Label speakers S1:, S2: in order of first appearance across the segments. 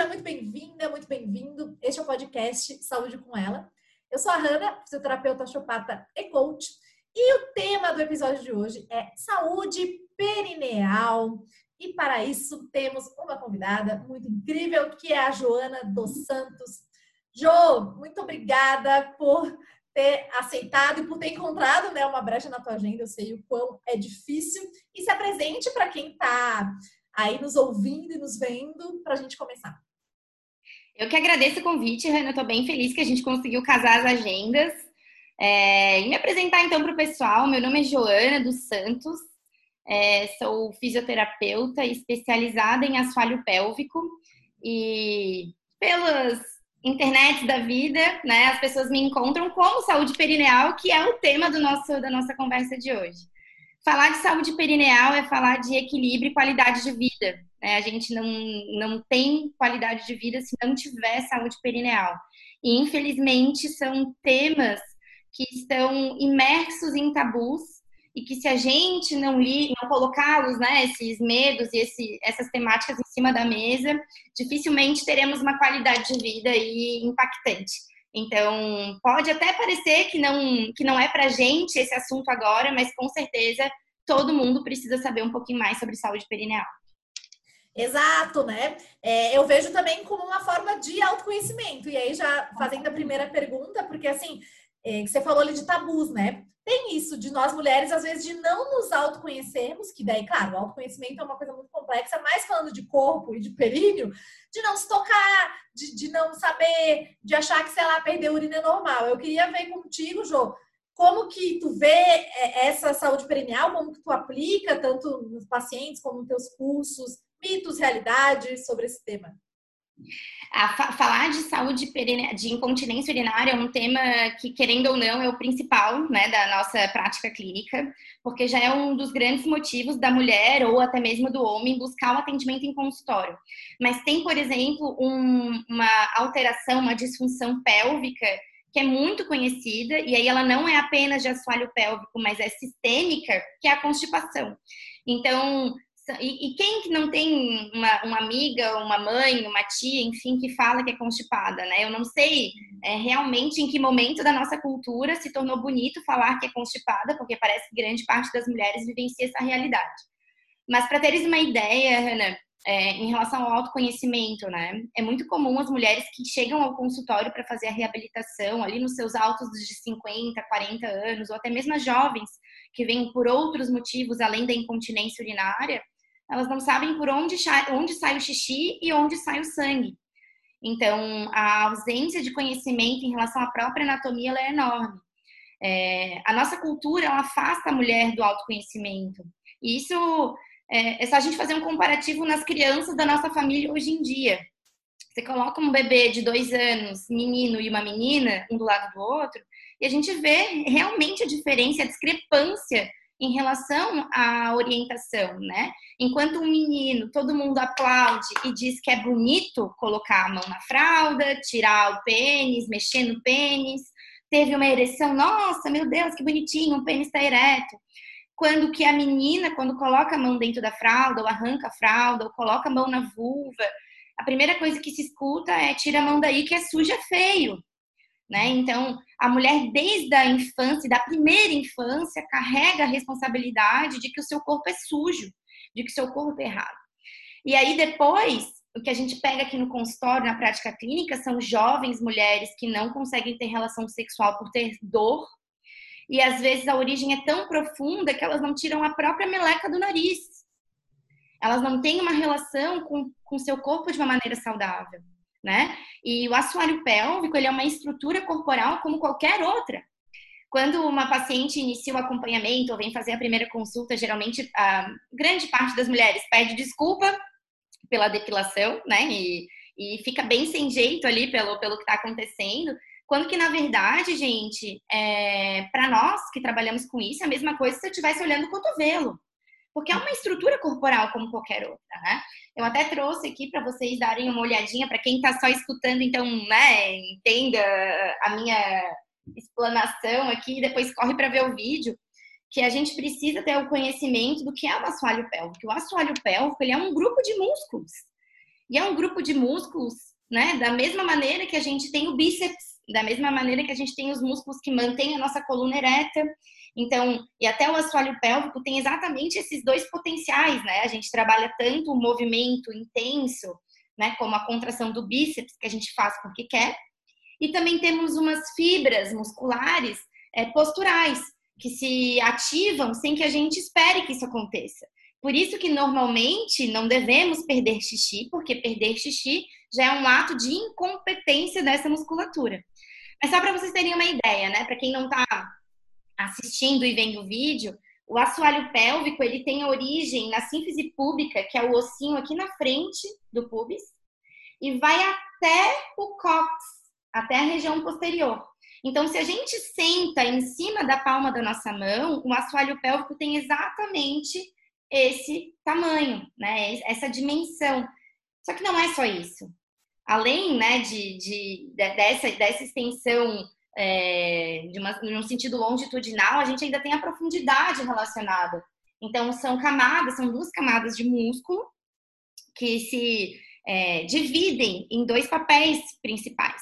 S1: seja muito bem-vinda, muito bem-vindo. Este é o podcast Saúde com Ela. Eu sou a Hanna, fisioterapeuta chopata e coach. E o tema do episódio de hoje é saúde perineal. E para isso temos uma convidada muito incrível, que é a Joana dos Santos. Jo, muito obrigada por ter aceitado e por ter encontrado né, uma brecha na tua agenda. Eu sei o quão é difícil. E se apresente para quem está aí nos ouvindo e nos vendo para a gente começar.
S2: Eu que agradeço o convite, Rana. Estou bem feliz que a gente conseguiu casar as agendas. É, e me apresentar então para o pessoal. Meu nome é Joana dos Santos. É, sou fisioterapeuta especializada em assoalho pélvico e pelas internet da vida, né, as pessoas me encontram como saúde perineal, que é o tema do nosso, da nossa conversa de hoje. Falar de saúde perineal é falar de equilíbrio e qualidade de vida. Né? A gente não, não tem qualidade de vida se não tiver saúde perineal. E, infelizmente, são temas que estão imersos em tabus e que se a gente não, não colocá-los, né, esses medos e esse, essas temáticas em cima da mesa, dificilmente teremos uma qualidade de vida impactante. Então, pode até parecer que não, que não é para gente esse assunto agora, mas com certeza todo mundo precisa saber um pouquinho mais sobre saúde perineal.
S1: Exato, né? É, eu vejo também como uma forma de autoconhecimento. E aí, já fazendo a primeira pergunta, porque assim, é, você falou ali de tabus, né? Tem isso de nós mulheres, às vezes, de não nos autoconhecermos, que daí, claro, o autoconhecimento é uma coisa muito complexa, mas falando de corpo e de períneo, de não se tocar, de, de não saber, de achar que, sei lá, perder urina é normal. Eu queria ver contigo, Jô, como que tu vê é, essa saúde perineal, como que tu aplica, tanto nos pacientes como nos teus cursos, mitos, realidades sobre esse tema?
S2: A falar de saúde de incontinência urinária é um tema que, querendo ou não, é o principal né, da nossa prática clínica, porque já é um dos grandes motivos da mulher ou até mesmo do homem buscar o atendimento em consultório. Mas tem, por exemplo, um, uma alteração, uma disfunção pélvica que é muito conhecida, e aí ela não é apenas de assoalho pélvico, mas é sistêmica, que é a constipação. Então, e, e, quem que não tem uma, uma, amiga, uma mãe, uma tia, enfim, que fala que é constipada, né? Eu não sei é, realmente em que momento da nossa cultura se tornou bonito falar que é constipada, porque parece que grande parte das mulheres vivencia essa realidade. Mas para teres uma ideia, Hannah, é, em relação ao autoconhecimento, né? É muito comum as mulheres que chegam ao consultório para fazer a reabilitação, ali nos seus altos de 50, 40 anos, ou até mesmo as jovens que vêm por outros motivos além da incontinência urinária, elas não sabem por onde, onde sai o xixi e onde sai o sangue. Então, a ausência de conhecimento em relação à própria anatomia é enorme. É, a nossa cultura ela afasta a mulher do autoconhecimento. E isso é, é só a gente fazer um comparativo nas crianças da nossa família hoje em dia. Você coloca um bebê de dois anos, menino e uma menina, um do lado do outro, e a gente vê realmente a diferença, a discrepância em relação à orientação, né? Enquanto um menino, todo mundo aplaude e diz que é bonito colocar a mão na fralda, tirar o pênis, mexer no pênis, teve uma ereção, nossa, meu Deus, que bonitinho, o pênis está ereto. Quando que a menina, quando coloca a mão dentro da fralda, ou arranca a fralda, ou coloca a mão na vulva, a primeira coisa que se escuta é tira a mão daí que é suja, feio. Né? Então, a mulher, desde a infância, da primeira infância, carrega a responsabilidade de que o seu corpo é sujo, de que o seu corpo é errado. E aí, depois, o que a gente pega aqui no consultório, na prática clínica, são jovens mulheres que não conseguem ter relação sexual por ter dor. E às vezes a origem é tão profunda que elas não tiram a própria meleca do nariz. Elas não têm uma relação com o seu corpo de uma maneira saudável né? E o assoalho pélvico, ele é uma estrutura corporal como qualquer outra. Quando uma paciente inicia o acompanhamento ou vem fazer a primeira consulta, geralmente a grande parte das mulheres pede desculpa pela depilação, né? E, e fica bem sem jeito ali pelo, pelo que está acontecendo. Quando que, na verdade, gente, é, para nós que trabalhamos com isso, é a mesma coisa se eu estivesse olhando o cotovelo porque é uma estrutura corporal como qualquer outra, né? Eu até trouxe aqui para vocês darem uma olhadinha, para quem está só escutando, então, né, entenda a minha explanação aqui depois corre para ver o vídeo, que a gente precisa ter o conhecimento do que é o assoalho pélvico. O assoalho pélvico ele é um grupo de músculos. E é um grupo de músculos, né? Da mesma maneira que a gente tem o bíceps, da mesma maneira que a gente tem os músculos que mantêm a nossa coluna ereta. Então, e até o assoalho pélvico tem exatamente esses dois potenciais, né? A gente trabalha tanto o movimento intenso, né, como a contração do bíceps, que a gente faz porque quer, e também temos umas fibras musculares é, posturais, que se ativam sem que a gente espere que isso aconteça. Por isso que normalmente não devemos perder xixi, porque perder xixi já é um ato de incompetência dessa musculatura. Mas só para vocês terem uma ideia, né? Para quem não está assistindo e vendo o vídeo, o assoalho pélvico ele tem origem na sínfise púbica, que é o ossinho aqui na frente do pubis, e vai até o cox, até a região posterior. Então, se a gente senta em cima da palma da nossa mão, o assoalho pélvico tem exatamente esse tamanho, né? Essa dimensão. Só que não é só isso. Além, né, de, de dessa, dessa extensão é, de, uma, de um sentido longitudinal, a gente ainda tem a profundidade relacionada. Então, são camadas, são duas camadas de músculo que se é, dividem em dois papéis principais.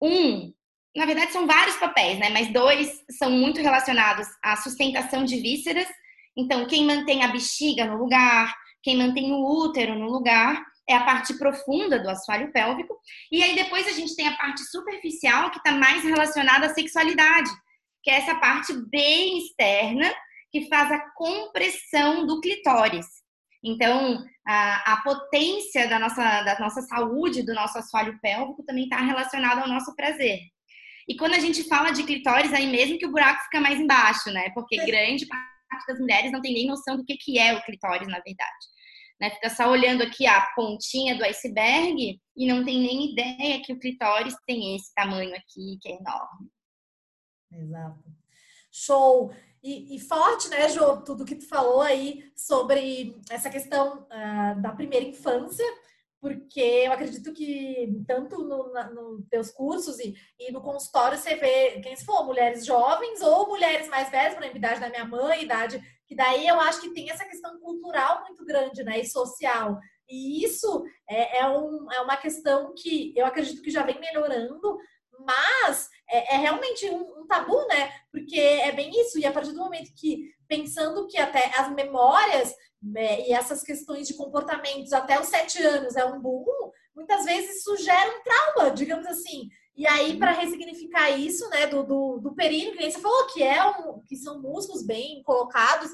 S2: Um na verdade, são vários papéis, né? Mas dois são muito relacionados à sustentação de vísceras. Então, quem mantém a bexiga no lugar, quem mantém o útero no lugar, é a parte profunda do assoalho pélvico. E aí depois a gente tem a parte superficial, que está mais relacionada à sexualidade, que é essa parte bem externa, que faz a compressão do clitóris. Então, a, a potência da nossa, da nossa saúde, do nosso assoalho pélvico, também está relacionada ao nosso prazer. E quando a gente fala de clitóris, aí mesmo que o buraco fica mais embaixo, né? Porque é. grande parte das mulheres não tem nem noção do que, que é o clitóris, na verdade. Né? Fica só olhando aqui a pontinha do iceberg e não tem nem ideia que o clitóris tem esse tamanho aqui, que é enorme.
S1: Exato. Show! E, e, forte, né, Jô, tudo que tu falou aí sobre essa questão uh, da primeira infância, porque eu acredito que tanto nos no teus cursos e, e, no consultório você vê, quem se for, mulheres jovens ou mulheres mais velhas, por exemplo, idade da minha mãe, idade, que daí eu acho que tem essa questão cultural muito grande, né, e social. E isso é, é, um, é uma questão que eu acredito que já vem melhorando, mas é, é realmente um, um, tabu, né? Porque é bem isso, e a partir do momento que, pensando que até as memórias né, e essas questões de comportamentos até os sete anos é um boom, muitas vezes isso gera um trauma, digamos assim. E aí, para ressignificar isso, né, do, do, do períneo, que nem você falou, que, é um, que são músculos bem colocados,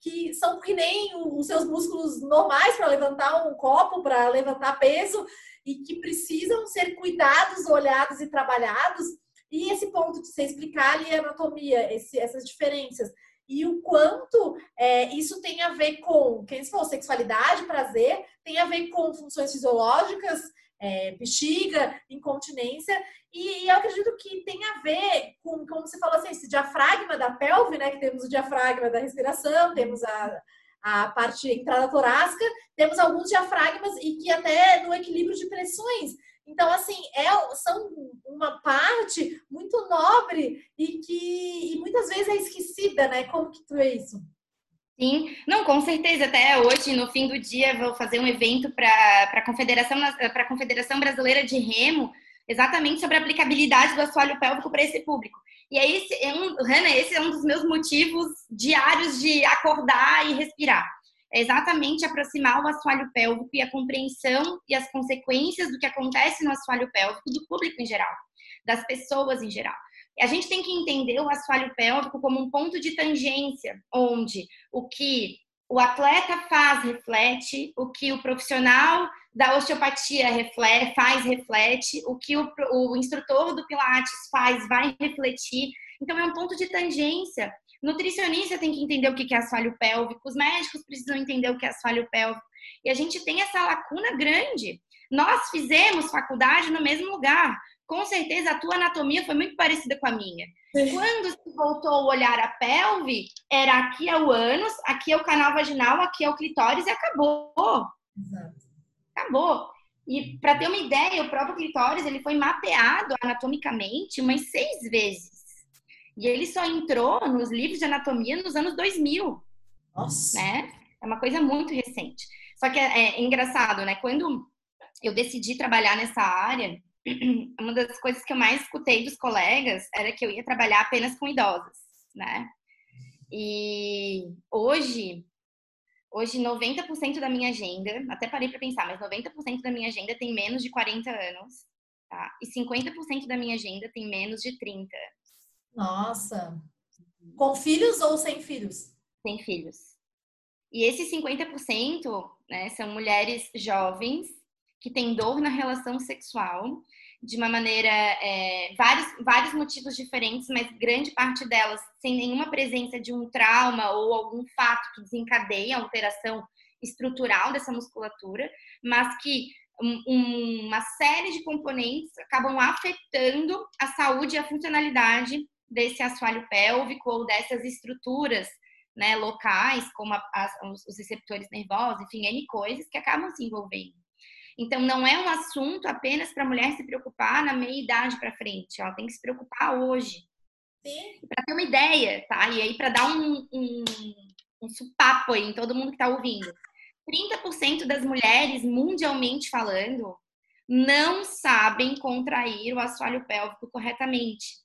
S1: que são que nem os seus músculos normais para levantar um copo, para levantar peso, e que precisam ser cuidados, olhados e trabalhados. E esse ponto de você explicar ali a anatomia, esse, essas diferenças e o quanto é, isso tem a ver com, quem se for sexualidade, prazer, tem a ver com funções fisiológicas, é, bexiga, incontinência, e, e, eu acredito que tem a ver com, como você falou assim, esse diafragma da pelve, né, que temos o diafragma da respiração, temos a, a parte entrada torácica, temos alguns diafragmas e que até no equilíbrio de pressões então, assim, é, são uma parte muito nobre e que e muitas vezes é esquecida, né? Como que tu é isso?
S2: Sim, não, com certeza. Até hoje, no fim do dia, vou fazer um evento para a Confederação, Confederação Brasileira de Remo, exatamente sobre a aplicabilidade do assoalho pélvico para esse público. E aí, esse é um, Hanna, esse é um dos meus motivos diários de acordar e respirar é exatamente aproximar o assoalho pélvico e a compreensão e as consequências do que acontece no assoalho pélvico do público em geral, das pessoas em geral. A gente tem que entender o assoalho pélvico como um ponto de tangência, onde o que o atleta faz reflete, o que o profissional da osteopatia reflete, faz reflete, o que o, o instrutor do Pilates faz vai refletir. Então, é um ponto de tangência nutricionista tem que entender o que é assoalho pélvico, os médicos precisam entender o que é assoalho pélvico. E a gente tem essa lacuna grande. Nós fizemos faculdade no mesmo lugar. Com certeza a tua anatomia foi muito parecida com a minha. Quando se voltou a olhar a pelve, era aqui é o ânus, aqui é o canal vaginal, aqui é o clitóris e acabou. Exato. Acabou. E para ter uma ideia, o próprio clitóris ele foi mapeado anatomicamente umas seis vezes. E ele só entrou nos livros de anatomia nos anos 2000. Nossa! Né? É uma coisa muito recente. Só que é, é engraçado, né? Quando eu decidi trabalhar nessa área, uma das coisas que eu mais escutei dos colegas era que eu ia trabalhar apenas com idosas, né? E hoje, hoje 90% da minha agenda, até parei para pensar, mas 90% da minha agenda tem menos de 40 anos, tá? E 50% da minha agenda tem menos de 30.
S1: Nossa. Com filhos ou sem filhos?
S2: Sem filhos. E esses 50%, né, são mulheres jovens que têm dor na relação sexual de uma maneira, é, vários, vários motivos diferentes, mas grande parte delas sem nenhuma presença de um trauma ou algum fato que desencadeia a alteração estrutural dessa musculatura, mas que um, uma série de componentes acabam afetando a saúde e a funcionalidade desse assoalho pélvico ou dessas estruturas né, locais, como a, os receptores nervosos, enfim, N coisas que acabam se envolvendo. Então, não é um assunto apenas para a mulher se preocupar na meia idade para frente, ela tem que se preocupar hoje. Para ter uma ideia, tá? E aí, para dar um, um, um supapo aí em todo mundo que está ouvindo. 30% das mulheres, mundialmente falando, não sabem contrair o assoalho pélvico corretamente.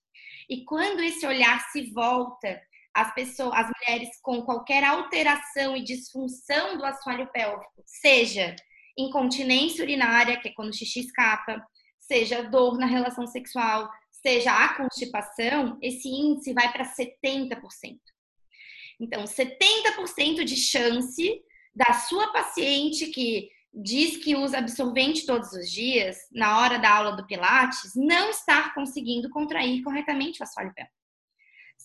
S2: E quando esse olhar se volta as pessoas, as mulheres com qualquer alteração e disfunção do assoalho pélvico, seja incontinência urinária, que é quando o xixi escapa, seja dor na relação sexual, seja a constipação, esse índice vai para 70%. Então, 70% de chance da sua paciente que diz que usa absorvente todos os dias, na hora da aula do Pilates, não estar conseguindo contrair corretamente o assoalho pélvico.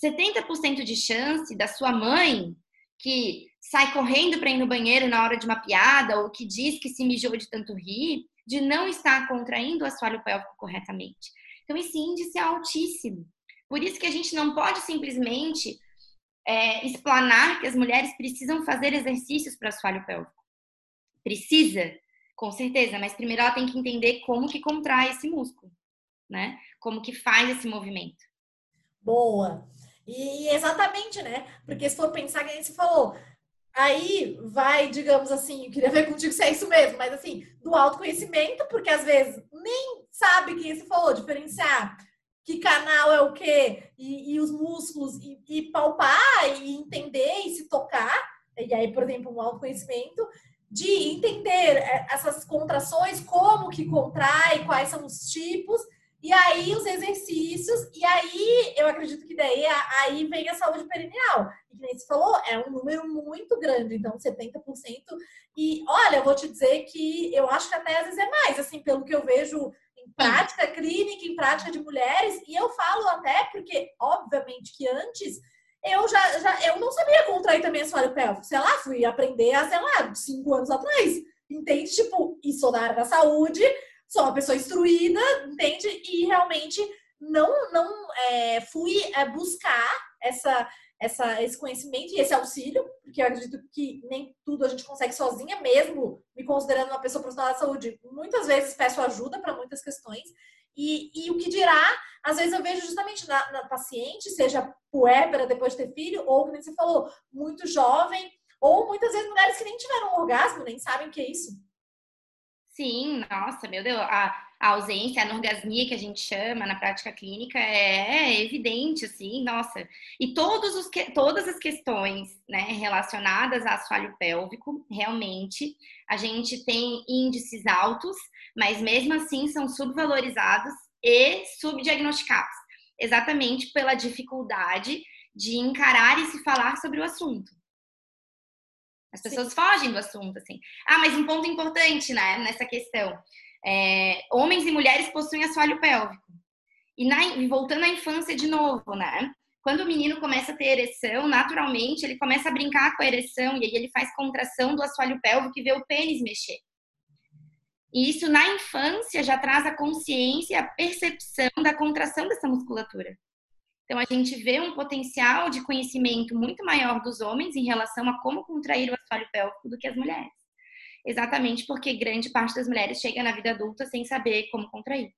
S2: 70% de chance da sua mãe que sai correndo para ir no banheiro na hora de uma piada ou que diz que se mijou de tanto rir, de não estar contraindo o assoalho pélvico corretamente. Então, esse índice é altíssimo. Por isso que a gente não pode simplesmente é, explanar que as mulheres precisam fazer exercícios para assoalho pélvico. Precisa, com certeza, mas primeiro ela tem que entender como que contrai esse músculo, né? Como que faz esse movimento.
S1: Boa. E exatamente, né? Porque se for pensar que a gente falou, aí vai, digamos assim, eu queria ver contigo se é isso mesmo, mas assim, do autoconhecimento, porque às vezes nem sabe quem se falou, diferenciar que canal é o quê, e, e os músculos, e, e, palpar, e entender, e se tocar, e aí, por exemplo, um autoconhecimento, de entender é, essas contrações, como que contrai, quais são os tipos, e aí os exercícios, e aí eu acredito que daí aí vem a saúde perineal. E que nem você falou, é um número muito grande, então 70%. E olha, eu vou te dizer que eu acho que até às vezes é mais, assim, pelo que eu vejo em prática clínica, em prática de mulheres, e eu falo até porque, obviamente, que antes eu já, já eu não sabia contrair também assoalho pélvico. Sei lá, fui aprender há, sei lá, cinco anos atrás. Entende? Tipo, isso na área da saúde sou uma pessoa instruída, entende? E realmente não, não é, fui é, buscar essa, essa, esse conhecimento e esse auxílio, porque eu acredito que nem tudo a gente consegue sozinha, mesmo me considerando uma pessoa profissional da saúde. Muitas vezes peço ajuda para muitas questões. E, e, o que dirá, às vezes eu vejo justamente na, na paciente, seja puérpera depois de ter filho, ou, como você falou, muito jovem, ou muitas vezes mulheres que nem tiveram um orgasmo, nem sabem o que é isso.
S2: Sim, nossa, meu Deus, a, a ausência, a anorgasmia que a gente chama na prática clínica é, é evidente, assim, nossa. E todos os que, todas as questões né, relacionadas a assoalho pélvico, realmente, a gente tem índices altos, mas mesmo assim são subvalorizados e subdiagnosticados, exatamente pela dificuldade de encarar e se falar sobre o assunto. As pessoas Sim. fogem do assunto, assim. Ah, mas um ponto importante, né, nessa questão. É, homens e mulheres possuem assoalho pélvico. E, na, voltando à infância de novo, né? Quando o menino começa a ter ereção, naturalmente ele começa a brincar com a ereção e aí ele faz contração do assoalho pélvico e vê o pênis mexer. E isso na infância já traz a consciência, a percepção da contração dessa musculatura. Então, a gente vê um potencial de conhecimento muito maior dos homens em relação a como contrair o assoalho pélvico do que as mulheres. Exatamente porque grande parte das mulheres chega na vida adulta sem saber como contrair.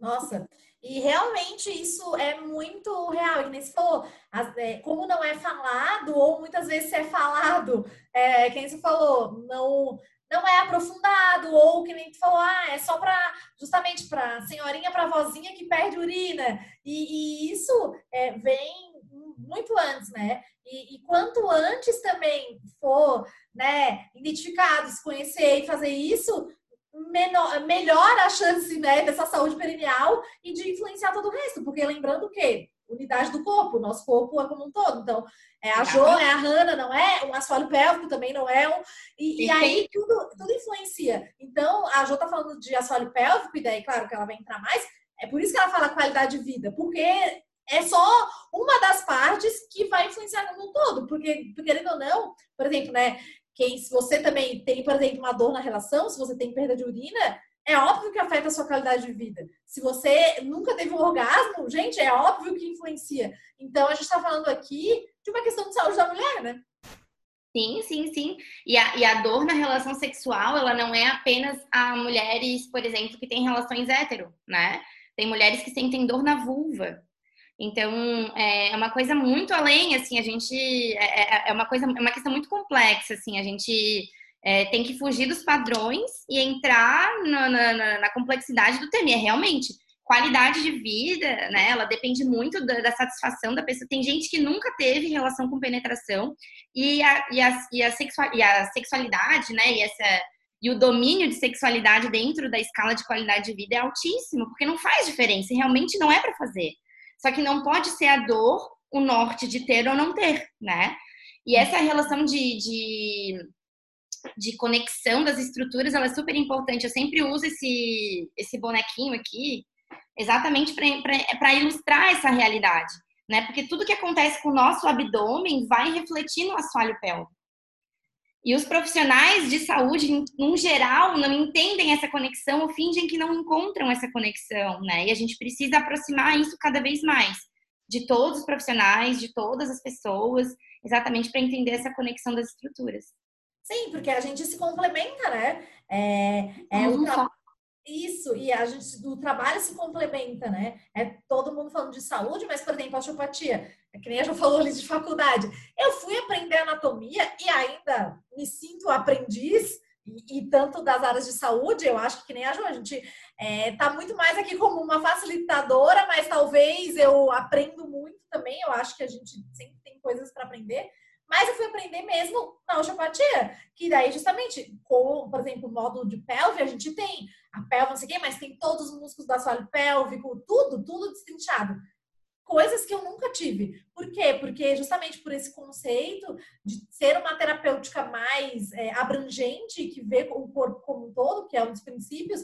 S1: Nossa, e realmente isso é muito real. E nem se falou, é, como não é falado, ou muitas vezes é falado, é, quem se falou, não não é aprofundado, ou que nem tu falou, ah, é só para justamente para senhorinha, para vozinha que perde urina. E, e isso é, vem muito antes, né? E, e, quanto antes também for né, identificado, se conhecer e fazer isso, menor, melhor a chance né, dessa saúde perineal e de influenciar todo o resto. Porque lembrando que unidade do corpo, o nosso corpo é como um todo. Então, é a Jo, é a Hanna, não é? O assoalho pélvico também não é um. E, e aí tudo, tudo influencia. Então, a Jo tá falando de assoalho pélvico, e daí, claro que ela vai entrar mais. É por isso que ela fala qualidade de vida, porque é só uma das partes que vai influenciar no todo. Porque, querendo ou não, por exemplo, né? Quem, se você também tem, por exemplo, uma dor na relação, se você tem perda de urina, é óbvio que afeta a sua qualidade de vida. Se você nunca teve um orgasmo, gente, é óbvio que influencia. Então, a gente está falando aqui de uma questão de saúde da mulher, né?
S2: Sim, sim, sim. E a, e a dor na relação sexual, ela não é apenas a mulheres, por exemplo, que têm relações hétero, né? Tem mulheres que sentem dor na vulva. Então, é uma coisa muito além, assim, a gente... É, é, é uma coisa, é uma questão muito complexa, assim, a gente é, tem que fugir dos padrões e entrar na, na, na, complexidade do tema. E é realmente qualidade de vida, né? Ela depende muito da, da, satisfação da pessoa. Tem gente que nunca teve relação com penetração e a, e a, e a, sexual, e a sexualidade, né? E, essa, e o domínio de sexualidade dentro da escala de qualidade de vida é altíssimo, porque não faz diferença, realmente não é para fazer. Só que não pode ser a dor o norte de ter ou não ter, né? E essa relação de, de de conexão das estruturas, ela é super importante. Eu sempre uso esse, esse bonequinho aqui exatamente para ilustrar essa realidade, né? Porque tudo que acontece com o nosso abdômen vai refletir no assoalho pélvico. E os profissionais de saúde, em geral, não entendem essa conexão ou fingem que não encontram essa conexão, né? E a gente precisa aproximar isso cada vez mais de todos os profissionais, de todas as pessoas, exatamente para entender essa conexão das estruturas.
S1: Sim, porque a gente se complementa, né? É, é o tra... Isso, e a gente do trabalho se complementa, né? É todo mundo falando de saúde, mas, por exemplo, a osteopatia, é que nem a já falou ali de faculdade. Eu fui aprender anatomia e ainda me sinto aprendiz, e, e tanto das áreas de saúde, eu acho que, que nem a Jo, a gente é, tá muito mais aqui como uma facilitadora, mas talvez eu aprendo muito também, eu acho que a gente sempre tem coisas para aprender. Mas eu fui aprender mesmo na osteopatia, que daí justamente, com, por exemplo, o módulo de pelve, a gente tem a pelve, não sei o quê, mas tem todos os músculos do assoalho pélvico, tudo, tudo destrinchado. Coisas que eu nunca tive. Por quê? Porque justamente por esse conceito de ser uma terapêutica mais é, abrangente, que vê o corpo como um todo, que é um dos princípios,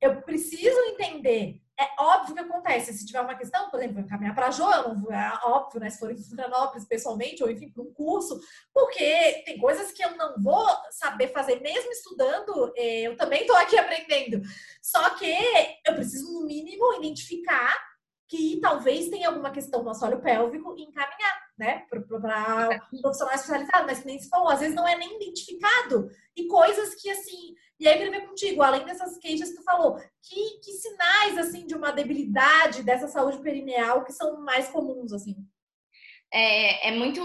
S1: eu preciso entender. É óbvio que acontece. Se tiver uma questão, por exemplo, eu caminhar para Jo, eu não vou, é óbvio, né? Se for em Florianópolis pessoalmente, ou enfim, para um curso, porque tem coisas que eu não vou saber fazer, mesmo estudando, é, eu também estou aqui aprendendo. Só que eu preciso, no mínimo, identificar que talvez tenha alguma questão no assoalho pélvico e encaminhar, né, para profissional especializado, mas nem se falou, às vezes não é nem identificado. E coisas que, assim, e aí eu queria ver contigo, além dessas queixas que tu falou, que, que sinais, assim, de uma debilidade dessa saúde perineal que são mais comuns, assim?
S2: É, é, muito.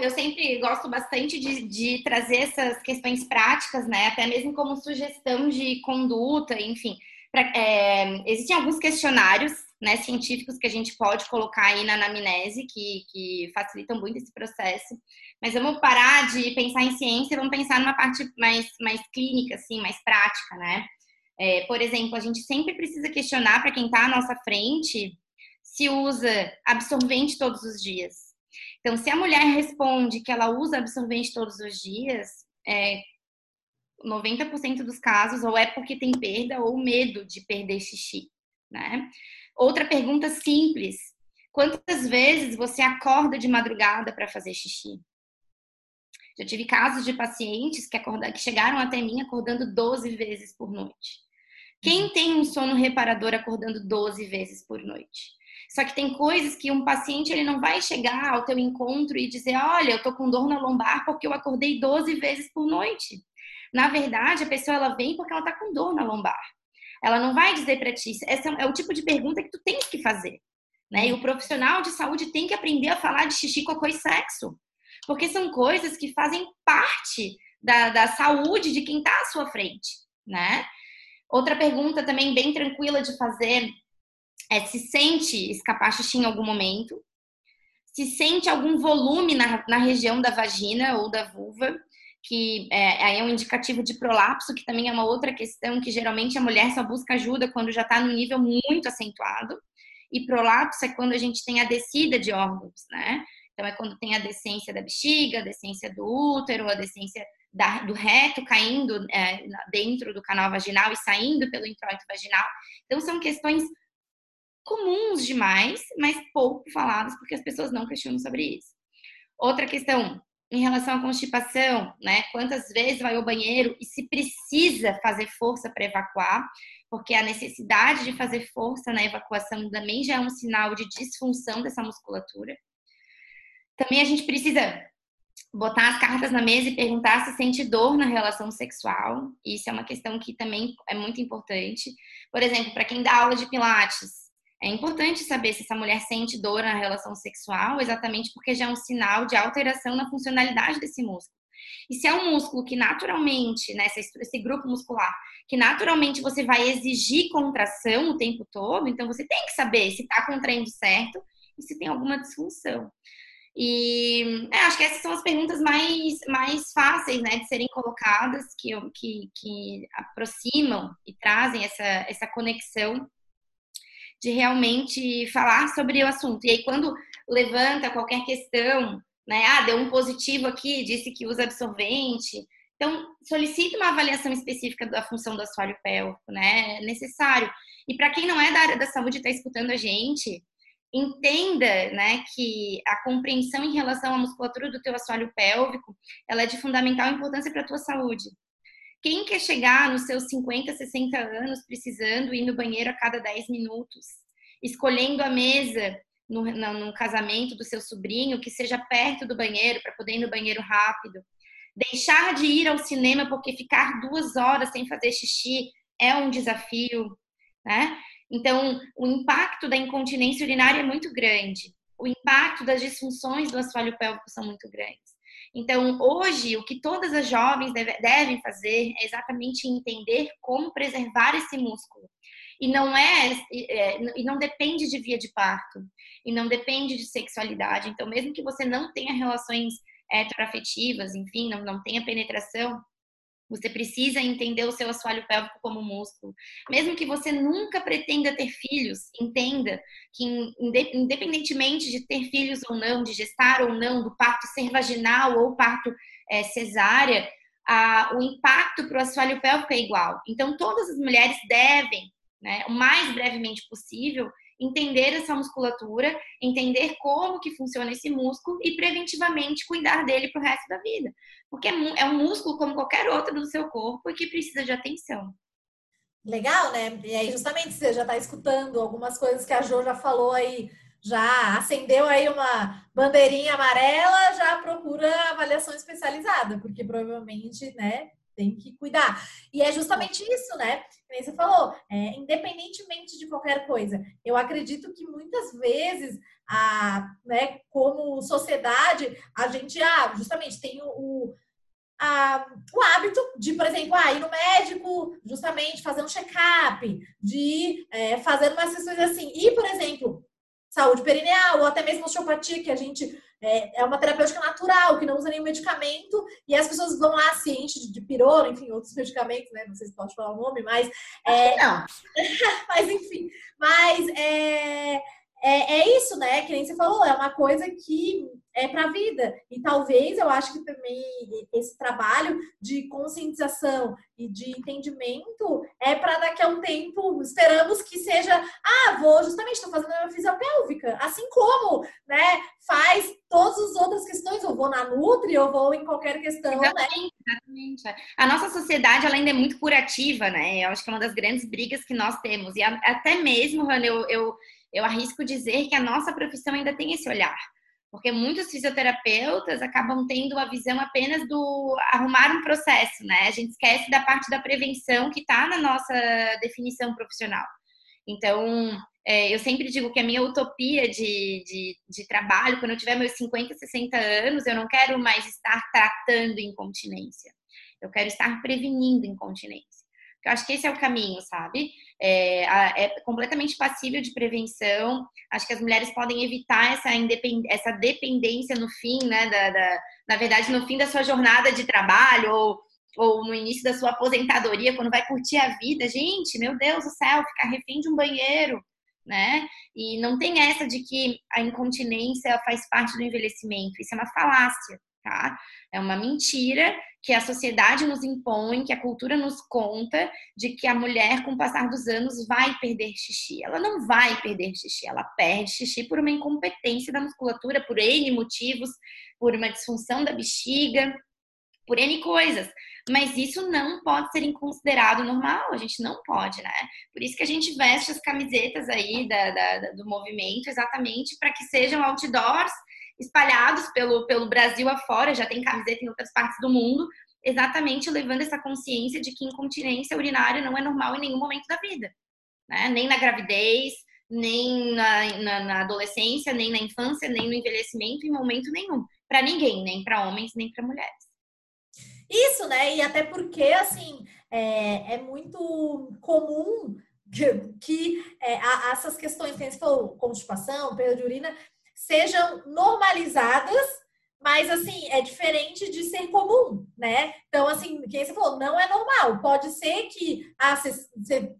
S2: Eu sempre gosto bastante de, de, trazer essas questões práticas, né? Até mesmo como sugestão de conduta, enfim. Pra, é, existem alguns questionários né, científicos que a gente pode colocar aí na anamnese, que, que facilitam muito esse processo. Mas vamos parar de pensar em ciência e vamos pensar numa parte mais, mais clínica, assim, mais prática, né? É, por exemplo, a gente sempre precisa questionar para quem está à nossa frente se usa absorvente todos os dias. Então, se a mulher responde que ela usa absorvente todos os dias, é, 90% dos casos ou é porque tem perda ou medo de perder xixi, né? Outra pergunta simples: quantas vezes você acorda de madrugada para fazer xixi? Já tive casos de pacientes que, acorda, que chegaram até mim acordando 12 vezes por noite. Quem uhum. tem um sono reparador acordando 12 vezes por noite? Só que tem coisas que um paciente ele não vai chegar ao teu encontro e dizer: "Olha, eu tô com dor na lombar porque eu acordei 12 vezes por noite". Na verdade, a pessoa ela vem porque ela tá com dor na lombar. Ela não vai dizer para ti, esse é o tipo de pergunta que tu tens que fazer. Né? E o profissional de saúde tem que aprender a falar de xixi, cocô e sexo. Porque são coisas que fazem parte da, da saúde de quem está à sua frente, né? Outra pergunta também bem tranquila de fazer é se sente escapar xixi em algum momento, se sente algum volume na, na região da vagina ou da vulva, que é, é um indicativo de prolapso, que também é uma outra questão que geralmente a mulher só busca ajuda quando já está no nível muito acentuado. E prolapso é quando a gente tem a descida de órgãos, né? Então, é quando tem a descência da bexiga, a descência do útero, a descência da, do reto caindo é, dentro do canal vaginal e saindo pelo introito vaginal. Então, são questões comuns demais, mas pouco faladas, porque as pessoas não questionam sobre isso. Outra questão, em relação à constipação, né? Quantas vezes vai ao banheiro e se precisa fazer força para evacuar, porque a necessidade de fazer força na evacuação também já é um sinal de disfunção dessa musculatura. Também a gente precisa botar as cartas na mesa e perguntar se sente dor na relação sexual. Isso é uma questão que também é muito importante. Por exemplo, para quem dá aula de pilates, é importante saber se essa mulher sente dor na relação sexual, exatamente porque já é um sinal de alteração na funcionalidade desse músculo. E se é um músculo que naturalmente, né, esse grupo muscular, que naturalmente você vai exigir contração o tempo todo, então você tem que saber se está contraindo certo e se tem alguma disfunção. E é, acho que essas são as perguntas mais, mais fáceis né, de serem colocadas, que, que, que aproximam e trazem essa, essa conexão de realmente falar sobre o assunto. E aí, quando levanta qualquer questão, né? Ah, deu um positivo aqui, disse que usa absorvente. Então, solicite uma avaliação específica da função do assoalho pélvico, né? É necessário. E para quem não é da área da saúde e está escutando a gente, entenda, né, que a compreensão em relação à musculatura do teu assoalho pélvico, ela é de fundamental importância para a tua saúde. Quem quer chegar nos seus 50, 60 anos precisando ir no banheiro a cada 10 minutos, escolhendo a mesa no, no, no casamento do seu sobrinho que seja perto do banheiro para poder ir no banheiro rápido, deixar de ir ao cinema porque ficar duas horas sem fazer xixi é um desafio, né? Então, o impacto da incontinência urinária é muito grande. O impacto das disfunções do assoalho pélvico são muito grandes. Então, hoje, o que todas as jovens deve, devem fazer é exatamente entender como preservar esse músculo. E não é, é, e não depende de via de parto, e não depende de sexualidade. Então, mesmo que você não tenha relações heteroafetivas, enfim, não, não tenha penetração, você precisa entender o seu assoalho pélvico como músculo. Mesmo que você nunca pretenda ter filhos, entenda que, independentemente de ter filhos ou não, de gestar ou não, do parto ser vaginal ou parto é, cesárea, a, o impacto para o assoalho pélvico é igual. Então, todas as mulheres devem, né, o mais brevemente possível, entender essa musculatura, entender como que funciona esse músculo e preventivamente cuidar dele para o resto da vida. Porque é, é um músculo como qualquer outro do seu corpo e que precisa de atenção.
S1: Legal, né? E aí, justamente, você já está escutando algumas coisas que a Jo já falou aí, já acendeu aí uma bandeirinha amarela, já procura avaliação especializada, porque provavelmente, né, tem que cuidar. E é justamente isso, né? Como você falou, é, independentemente de qualquer coisa, eu acredito que muitas vezes, a, né, como sociedade, a gente ah, justamente tem o, o, o hábito de, por exemplo, ah, ir no médico, justamente fazer um check-up, de é, fazer umas sessões assim. E, por exemplo, saúde perineal, ou até mesmo osteopatia, que a gente é, é uma terapêutica natural, que não usa nenhum medicamento, e as pessoas vão lá de, de pirona, enfim, outros medicamentos, né? Não sei se pode falar o nome, mas. É,
S2: não.
S1: mas, enfim. Mas é, é, é isso, né? Que nem você falou, é uma coisa que é para a vida. E talvez eu acho que também esse trabalho de conscientização e de entendimento é para daqui a um tempo, esperamos que seja, ah, vou justamente estou fazendo a fisiopélvica, assim como, né, faz todas as outras questões, eu vou na Nutri, eu vou em qualquer questão,
S2: né? exatamente, né? Exatamente. A nossa sociedade ela ainda é muito curativa, né? Eu acho que é uma das grandes brigas que nós temos. E até mesmo, Rani, eu, eu eu arrisco dizer que a nossa profissão ainda tem esse olhar. Porque muitos fisioterapeutas acabam tendo a visão apenas do arrumar um processo, né? A gente esquece da parte da prevenção que está na nossa definição profissional. Então, é, eu sempre digo que a minha utopia de, de, de, trabalho, quando eu tiver meus 50, 60 anos, eu não quero mais estar tratando incontinência. eu quero estar prevenindo incontinência. Eu acho que esse é o caminho, sabe? É, é, completamente passível de prevenção. Acho que as mulheres podem evitar essa, essa dependência no fim, né? Da, da, na verdade, no fim da sua jornada de trabalho ou, ou no início da sua aposentadoria, quando vai curtir a vida. Gente, meu Deus do céu, ficar refém de um banheiro, né? E não tem essa de que a incontinência faz parte do envelhecimento. Isso é uma falácia tá? É uma mentira que a sociedade nos impõe, que a cultura nos conta de que a mulher, com o passar dos anos, vai perder xixi. Ela não vai perder xixi, ela perde xixi por uma incompetência da musculatura, por N motivos, por uma disfunção da bexiga, por N coisas. Mas isso não pode ser considerado normal, a gente não pode, né? Por isso que a gente veste as camisetas aí da, da do movimento, exatamente para que sejam outdoors espalhados pelo, pelo Brasil afora, já tem camiseta em outras partes do mundo, exatamente levando essa consciência de que incontinência urinária não é normal em nenhum momento da vida, né? Nem na gravidez, nem na, na, na adolescência, nem na infância, nem no envelhecimento, em momento nenhum. Para ninguém, nem para homens, nem para mulheres.
S1: Isso, né? E até porque, assim, é, é muito comum que, que é, essas questões que a falou, constipação, perda de urina, sejam normalizadas, mas assim, é diferente de ser comum, né? Então, assim, quem você falou, não é normal. Pode ser que ah, você,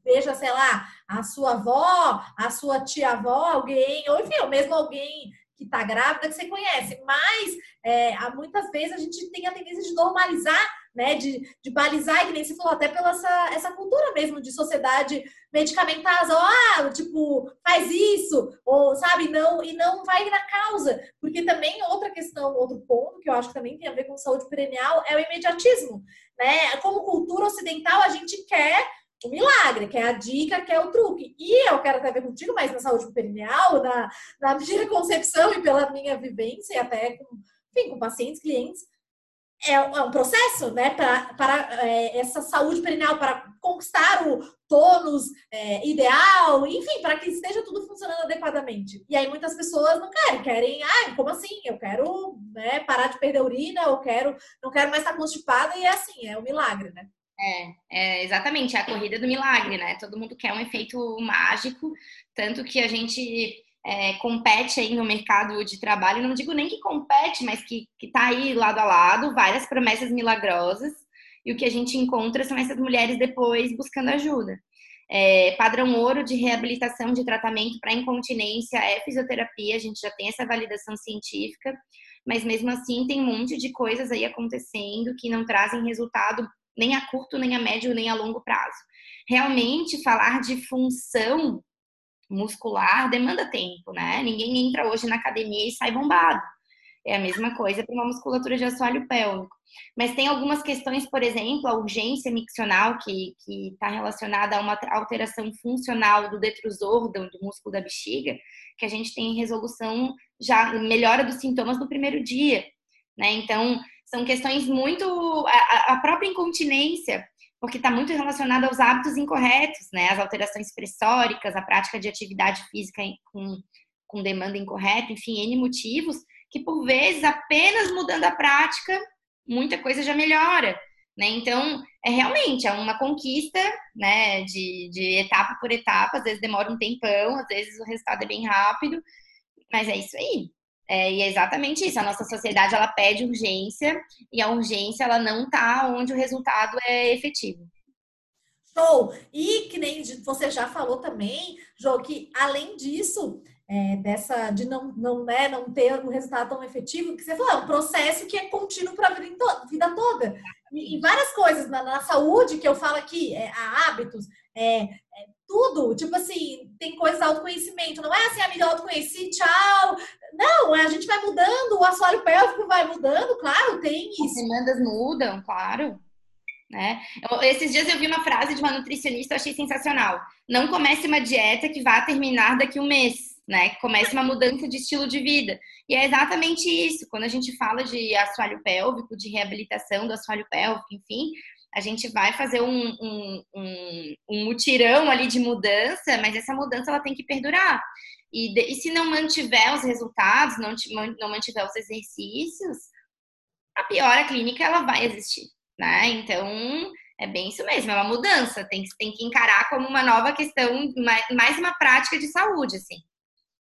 S1: veja, sei lá, a sua avó, a sua tia-avó, alguém, ou enfim, ou mesmo alguém que está grávida que você conhece, mas é, muitas vezes a gente tem a tendência de normalizar né, de, de balizar, que nem se falou, até pela essa, essa cultura mesmo de sociedade medicamentosa, ah, tipo, faz isso, ou sabe, não, e não vai na causa. Porque também outra questão, outro ponto que eu acho que também tem a ver com saúde perennial é o imediatismo, né? Como cultura ocidental, a gente quer o milagre, que é a dica, que é o truque. E eu quero até ver contigo, mas na saúde perineal, na, na minha concepção e pela minha vivência, até com, enfim, com pacientes, clientes, é, é um processo, né, para, para é, essa saúde perineal, para conquistar o tônus é, ideal, enfim, para que esteja tudo funcionando adequadamente. E aí muitas pessoas não querem, querem, ah, como assim? Eu quero né, parar de perder urina, eu quero, não quero mais estar constipada, e é assim, é um milagre, né?
S2: É, é, exatamente, é a corrida do milagre, né? Todo mundo quer um efeito mágico, tanto que a gente é, compete aí no mercado de trabalho, não digo nem que compete, mas que está aí lado a lado, várias promessas milagrosas, e o que a gente encontra são essas mulheres depois buscando ajuda. É, padrão ouro de reabilitação de tratamento para incontinência é fisioterapia, a gente já tem essa validação científica, mas mesmo assim tem um monte de coisas aí acontecendo que não trazem resultado nem a curto, nem a médio, nem a longo prazo. Realmente, falar de função muscular demanda tempo, né? Ninguém entra hoje na academia e sai bombado. É a mesma coisa para uma musculatura de assoalho pélvico. Mas tem algumas questões, por exemplo, a urgência miccional, que está relacionada a uma alteração funcional do detrusor, do, do músculo da bexiga, que a gente tem resolução, já melhora dos sintomas no primeiro dia. Né? Então, são questões muito. A, a própria incontinência porque está muito relacionado aos hábitos incorretos, né? As alterações pressóricas, a prática de atividade física com, com demanda incorreta, enfim, N motivos, que por vezes apenas mudando a prática, muita coisa já melhora. Né? Então, é realmente é uma conquista né, de, de etapa por etapa, às vezes demora um tempão, às vezes o resultado é bem rápido, mas é isso aí. É, e é exatamente isso. A nossa sociedade ela pede urgência e a urgência ela não está onde o resultado é efetivo.
S1: Show! E que nem você já falou também, Jô, que além disso, é, dessa de não, não, né, não ter um resultado tão efetivo, que você falou, é um processo que é contínuo para a vida, vida, toda. E, e, várias coisas na, na, saúde que eu falo aqui, é, hábitos, é, é tudo, tipo assim, tem coisas autoconhecimento, não é assim, amiga, autoconheci, tchau. Não, a gente vai mudando, o assoalho pélvico vai mudando, claro, tem isso. As
S2: demandas mudam, claro. Né? Eu, esses dias eu vi uma frase de uma nutricionista, eu achei sensacional. Não comece uma dieta que vá terminar daqui um mês, né? Comece uma mudança de estilo de vida. E é exatamente isso. Quando a gente fala de assoalho pélvico, de reabilitação do assoalho pélvico, enfim, a gente vai fazer um, um, um, um mutirão ali de mudança, mas essa mudança ela tem que perdurar. E, e se não mantiver os resultados, não, não mantiver os exercícios, a piora clínica ela vai existir. né? Então, é bem isso mesmo, é uma mudança, tem, tem que encarar como uma nova questão, mais uma prática de saúde, assim.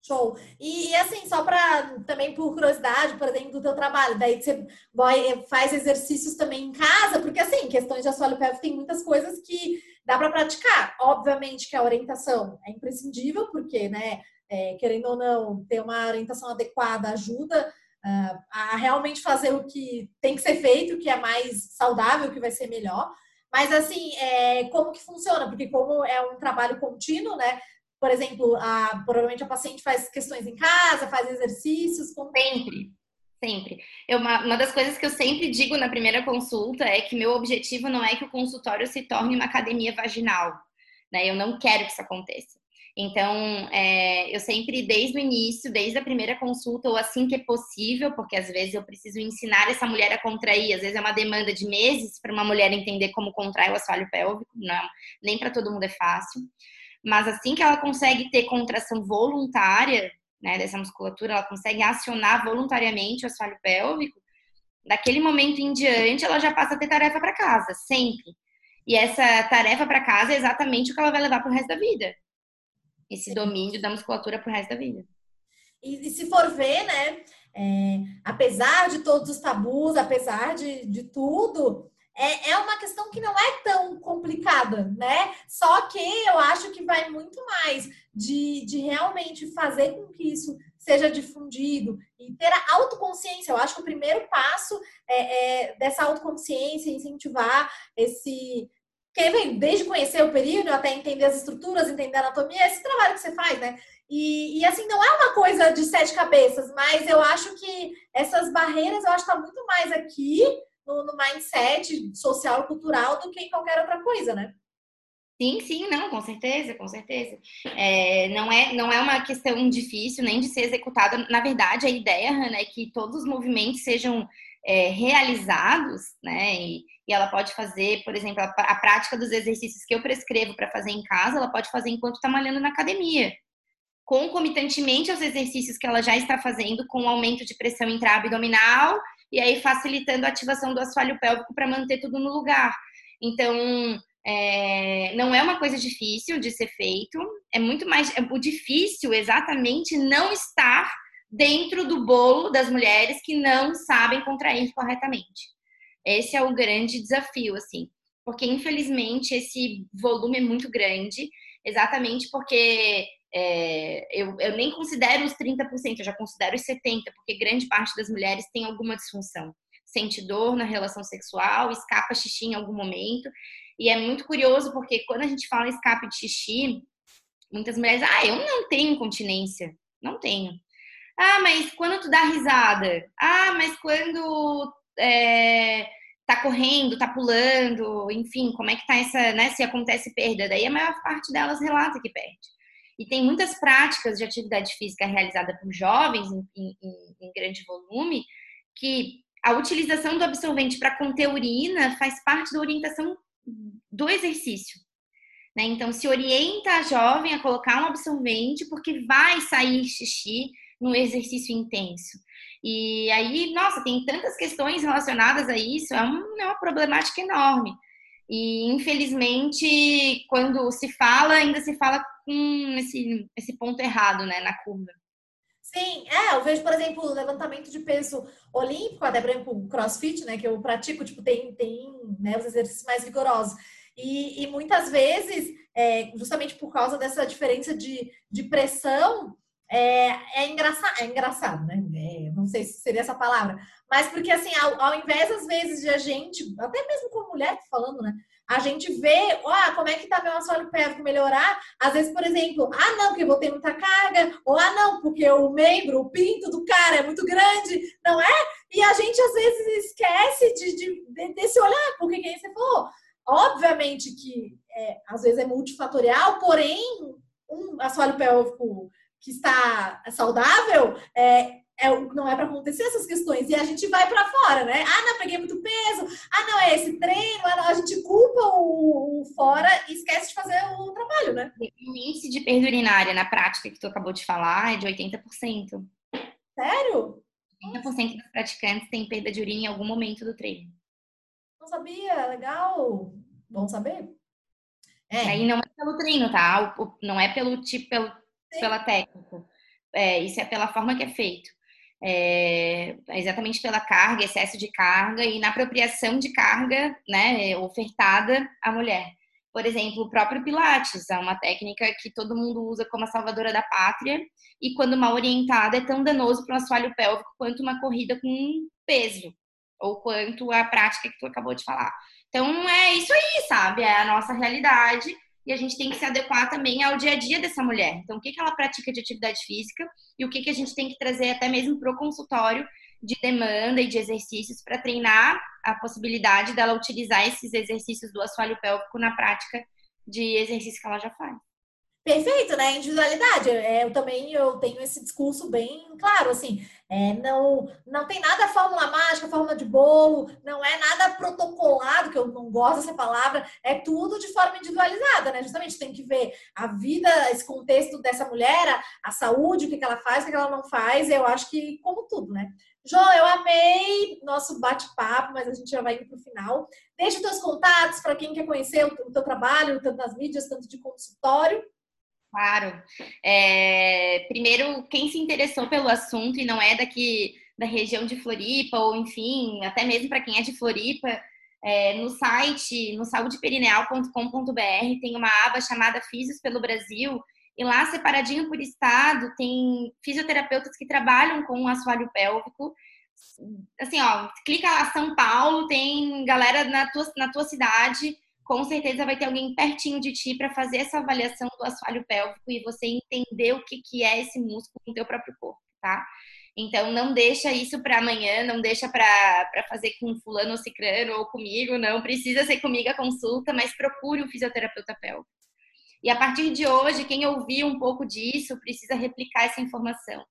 S1: Show. E, e, assim, só para também por curiosidade, por exemplo, do teu trabalho, daí você vai, faz exercícios também em casa, porque assim, questões de assoalho pélvico tem muitas coisas que dá para praticar. Obviamente que a orientação é imprescindível, porque, né, é, querendo ou não, ter uma orientação adequada ajuda uh, a realmente fazer o que tem que ser feito, que é mais saudável, que vai ser melhor. Mas assim, é, como que funciona? Porque como é um trabalho contínuo, né? Por exemplo, a, provavelmente a paciente faz questões em casa, faz exercícios.
S2: Como... Sempre, sempre. Eu, uma, uma das coisas que eu sempre digo na primeira consulta é que meu objetivo não é que o consultório se torne uma academia vaginal. Né? Eu não quero que isso aconteça. Então, é, eu sempre, desde o início, desde a primeira consulta, ou assim que é possível, porque às vezes eu preciso ensinar essa mulher a contrair, às vezes é uma demanda de meses para uma mulher entender como contrai o assoalho pélvico, não, nem para todo mundo é fácil. Mas assim que ela consegue ter contração voluntária, né, dessa musculatura, ela consegue acionar voluntariamente o assoalho pélvico, daquele momento em diante ela já passa a ter tarefa para casa, sempre. E essa tarefa para casa é exatamente o que ela vai levar para o resto da vida. Esse domínio da musculatura para o resto da vida.
S1: E, e, se for ver, né, é, apesar de todos os tabus, apesar de, de tudo, é, é uma questão que não é tão complicada, né? Só que eu acho que vai muito mais de, de realmente fazer com que isso seja difundido e ter a autoconsciência. Eu acho que o primeiro passo é, é dessa autoconsciência, incentivar esse. Vem desde conhecer o período até entender as estruturas, entender a anatomia, esse trabalho que você faz, né? E, e, assim, não é uma coisa de sete cabeças, mas eu acho que essas barreiras, eu acho que tá muito mais aqui no, no mindset social e cultural do que em qualquer outra coisa, né?
S2: Sim, sim, não, com certeza, com certeza. É, não, é, não é uma questão difícil nem de ser executada. Na verdade, a ideia, Hannah, é que todos os movimentos sejam é, realizados, né? E, e, ela pode fazer, por exemplo, a, a prática dos exercícios que eu prescrevo para fazer em casa, ela pode fazer enquanto está malhando na academia. Concomitantemente aos exercícios que ela já está fazendo, com aumento de pressão intraabdominal e aí facilitando a ativação do assoalho pélvico para manter tudo no lugar. Então, é, não é uma coisa difícil de ser feito, é muito mais. É, o difícil exatamente não estar dentro do bolo das mulheres que não sabem contrair corretamente. Esse é o grande desafio, assim, porque infelizmente esse volume é muito grande, exatamente porque é, eu, eu, nem considero os 30%, eu já considero os 70%, porque grande parte das mulheres tem alguma disfunção. Sente dor na relação sexual, escapa xixi em algum momento. E é muito curioso, porque quando a gente fala escape de xixi, muitas mulheres, ah, eu não tenho incontinência. Não tenho. Ah, mas quando tu dá risada? Ah, mas quando é, tá correndo, tá pulando, enfim, como é que tá essa, né? Se acontece perda. Daí a maior parte delas relata que perde. E tem muitas práticas de atividade física realizada por jovens em, em, em grande volume que a utilização do absorvente para conter urina faz parte da orientação do exercício. Né? Então, se orienta a jovem a colocar um absorvente porque vai sair xixi no exercício intenso. E aí, nossa, tem tantas questões relacionadas a isso, é uma, é uma problemática enorme. E, infelizmente, quando se fala, ainda se fala com esse, esse ponto errado, né, na curva.
S1: Sim, é, eu vejo, por exemplo, o levantamento de peso olímpico, até por exemplo, crossfit, né, que eu pratico, tipo, tem, tem né, os exercícios mais vigorosos. E, e muitas vezes, é, justamente por causa dessa diferença de, de pressão, é, é, engraçado, é engraçado, né? É, não sei se seria essa palavra, mas porque assim, ao, ao invés, às vezes, de a gente, até mesmo como mulher falando, né? A gente vê, ó, como é que tá meu assoalho pélvico melhorar? Às vezes, por exemplo, ah, não, porque eu botei muita carga, ou ah, não, porque o membro, o pinto do cara é muito grande, não é? E a gente às vezes esquece de, de desse olhar, porque quem você falou, obviamente que é, às vezes é multifatorial, porém, um assoalho pélvico que está saudável, é, é, não é para acontecer essas questões. E a gente vai para fora, né? Ah, não, peguei muito peso. Ah, não, é esse treino. Ah, não, a gente culpa o, o, fora e esquece de fazer o trabalho, né?
S2: O índice de perda urinária na prática que tu acabou de falar é de 80%.
S1: Sério?
S2: 80% dos praticantes têm perda de urina em algum momento do treino.
S1: Não sabia, legal. Bom saber.
S2: É. E não é pelo treino, tá? Não é pelo tipo, pelo, pela técnica. É, isso é pela forma que é feito. É, exatamente pela carga, excesso de carga e na apropriação de carga, né, ofertada à mulher. Por exemplo, o próprio Pilates é uma técnica que todo mundo usa como a salvadora da pátria e quando mal orientada é tão danoso para o assoalho pélvico quanto uma corrida com peso ou quanto a prática que tu acabou de falar. Então é isso aí, sabe? É a nossa realidade e a gente tem que se adequar também ao dia a dia dessa mulher. Então, o que, que ela pratica de atividade física e o que, que a gente tem que trazer até mesmo para o consultório de demanda e de exercícios para treinar a possibilidade dela utilizar esses exercícios do assoalho pélvico na prática de exercício que ela já faz.
S1: Perfeito, né? Individualidade. É, eu também eu tenho esse discurso bem claro, assim. É, não, não tem nada fórmula mágica, fórmula de bolo, não é nada protocolado, que eu não gosto dessa palavra, é tudo de forma individualizada, né? Justamente tem que ver a vida, esse contexto dessa mulher, a, saúde, o que, que ela faz, o que, que ela não faz, eu acho que como tudo, né? Jô, eu amei nosso bate-papo, mas a gente já vai indo para o final. Deixa os teus contatos para quem quer conhecer o teu trabalho, tanto nas mídias, tanto de consultório.
S2: Claro. É, primeiro, quem se interessou pelo assunto e não é daqui da região de Floripa, ou enfim, até mesmo para quem é de Floripa, é, no site, no saudeperineal.com.br, tem uma aba chamada Físios pelo Brasil, e lá, separadinho por estado, tem fisioterapeutas que trabalham com o assoalho pélvico. Assim, ó, clica lá São Paulo, tem galera na tua, na tua cidade com certeza vai ter alguém pertinho de ti para fazer essa avaliação do assoalho pélvico e você entender o que, que é esse músculo no teu próprio corpo, tá? Então não deixa isso para amanhã, não deixa para fazer com fulano ou cicrano ou comigo, não precisa ser comigo a consulta, mas procure um fisioterapeuta pélvico. E a partir de hoje, quem ouvir um pouco disso precisa replicar essa informação.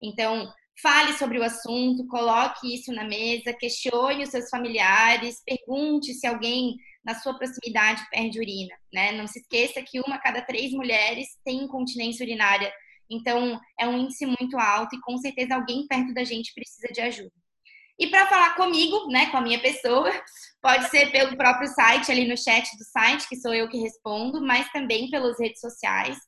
S2: Então, fale sobre o assunto, coloque isso na mesa, questione os seus familiares, pergunte se alguém na sua proximidade perde urina, né? Não se esqueça que uma a cada três mulheres tem incontinência urinária, então é um índice muito alto e com certeza alguém perto da gente precisa de ajuda. E para falar comigo, né, com a minha pessoa, pode ser pelo próprio site, ali no chat do site, que sou eu que respondo, mas também pelas redes sociais.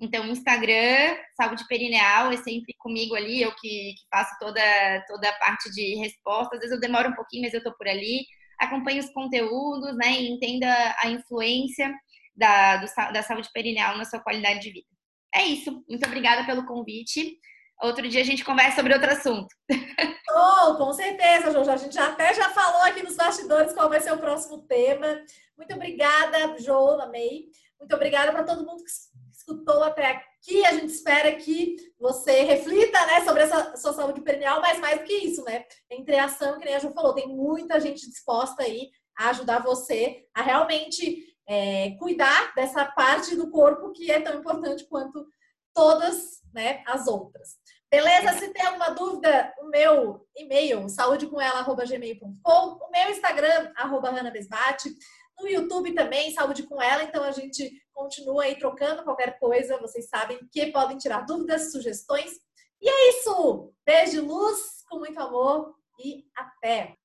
S2: Então, Instagram, saúde perineal, é sempre comigo ali, eu que, que faço toda, toda a parte de resposta. Às vezes eu demoro um pouquinho, mas eu tô por ali acompanhe os conteúdos, né, e entenda a influência da, do, da saúde perineal na sua qualidade de vida. É isso. Muito obrigada pelo convite. Outro dia a gente conversa sobre outro assunto.
S1: Oh, com certeza, Jô. A gente até já falou aqui nos bastidores qual vai ser o próximo tema. Muito obrigada, Jô, amei. Muito obrigada para todo mundo que escutou até aqui. A gente espera que você reflita né, sobre essa sua saúde perineal, mas mais do que isso, né? Entre a ação, que nem a Ju falou, tem muita gente disposta aí a ajudar você a realmente é, cuidar dessa parte do corpo que é tão importante quanto todas né, as outras. Beleza? Se tem alguma dúvida, o meu e-mail, saúdecomela.gmail.com, o meu Instagram, arroba no YouTube também, Saúde com Ela, então a gente continua aí trocando qualquer coisa. Vocês sabem que podem tirar dúvidas, sugestões. E é isso! Beijo, luz, com muito amor e até!